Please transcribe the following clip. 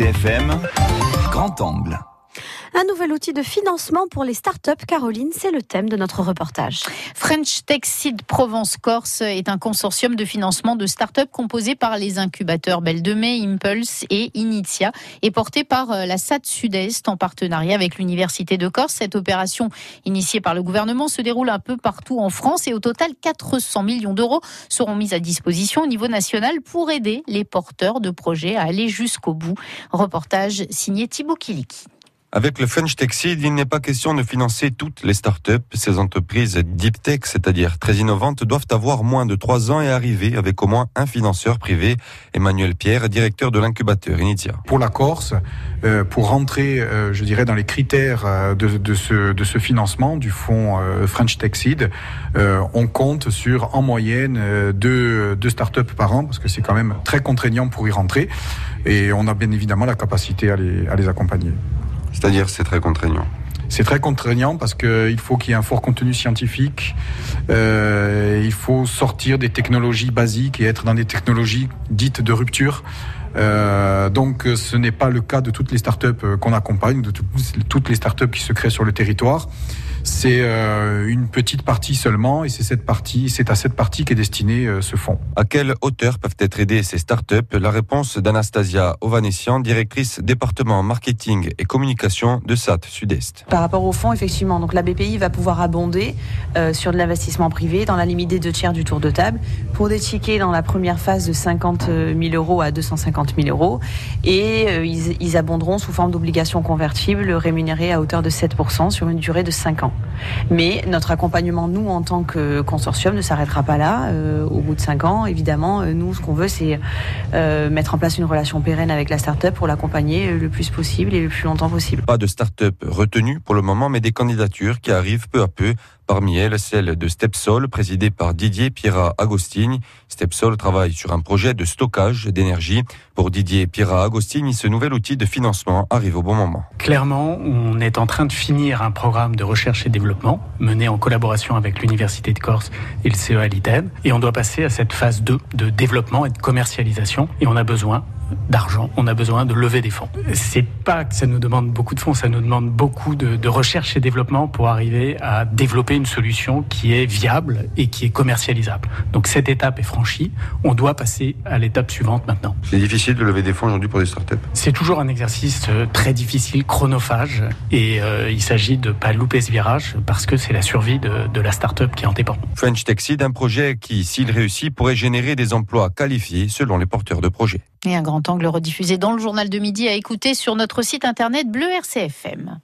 RCFM, Grand Angle. Un nouvel outil de financement pour les startups, Caroline, c'est le thème de notre reportage. French Tech Seed Provence Corse est un consortium de financement de startups composé par les incubateurs Belle de Mai, Impulse et Initia et porté par euh, la SAT Sud-Est en partenariat avec l'Université de Corse. Cette opération initiée par le gouvernement se déroule un peu partout en France et au total 400 millions d'euros seront mis à disposition au niveau national pour aider les porteurs de projets à aller jusqu'au bout. Reportage signé Thibaut Kiliki. Avec le French Tech Seed, il n'est pas question de financer toutes les startups. Ces entreprises deep tech, c'est-à-dire très innovantes, doivent avoir moins de trois ans et arriver avec au moins un financeur privé. Emmanuel Pierre, directeur de l'incubateur Initia. Pour la Corse, euh, pour rentrer, euh, je dirais, dans les critères euh, de, de, ce, de ce financement du fonds French Tech Seed, on compte sur en moyenne deux, deux startups par an, parce que c'est quand même très contraignant pour y rentrer. Et on a bien évidemment la capacité à les, à les accompagner. C'est-à-dire c'est très contraignant c'est très contraignant parce qu'il faut qu'il y ait un fort contenu scientifique. Euh, il faut sortir des technologies basiques et être dans des technologies dites de rupture. Euh, donc ce n'est pas le cas de toutes les startups euh, qu'on accompagne, de toutes les startups qui se créent sur le territoire. C'est euh, une petite partie seulement et c'est cette partie, c'est à cette partie qu'est destiné euh, ce fonds. À quelle hauteur peuvent être aidées ces startups? La réponse d'Anastasia Ovanessian, directrice département marketing et communication de SAT Sud-Est. Par rapport au fonds, effectivement, donc la BPI va pouvoir abonder euh, sur de l'investissement privé dans la limite des deux tiers du tour de table pour des tickets dans la première phase de 50 000 euros à 250 000 euros et ils, ils abonderont sous forme d'obligations convertibles rémunérées à hauteur de 7% sur une durée de 5 ans. Mais notre accompagnement, nous, en tant que consortium, ne s'arrêtera pas là. Euh, au bout de cinq ans, évidemment, euh, nous, ce qu'on veut, c'est euh, mettre en place une relation pérenne avec la start-up pour l'accompagner le plus possible et le plus longtemps possible. Pas de start-up retenue pour le moment, mais des candidatures qui arrivent peu à peu Parmi elles, celle de Stepsol, présidée par Didier Pierra Agostini. Stepsol travaille sur un projet de stockage d'énergie. Pour Didier Pierra Agostini, ce nouvel outil de financement arrive au bon moment. Clairement, on est en train de finir un programme de recherche et développement mené en collaboration avec l'Université de Corse et le CEA Liten. Et on doit passer à cette phase 2 de développement et de commercialisation. Et on a besoin d'argent, on a besoin de lever des fonds. C'est pas que ça nous demande beaucoup de fonds, ça nous demande beaucoup de, de, recherche et développement pour arriver à développer une solution qui est viable et qui est commercialisable. Donc cette étape est franchie, on doit passer à l'étape suivante maintenant. C'est difficile de lever des fonds aujourd'hui pour des startups? C'est toujours un exercice euh, très difficile, chronophage, et euh, il s'agit de pas louper ce virage parce que c'est la survie de, de la startup qui en dépend. French Tech Seed, un projet qui, s'il réussit, pourrait générer des emplois qualifiés selon les porteurs de projets. Et un grand angle rediffusé dans le journal de midi à écouter sur notre site internet Bleu RCFM.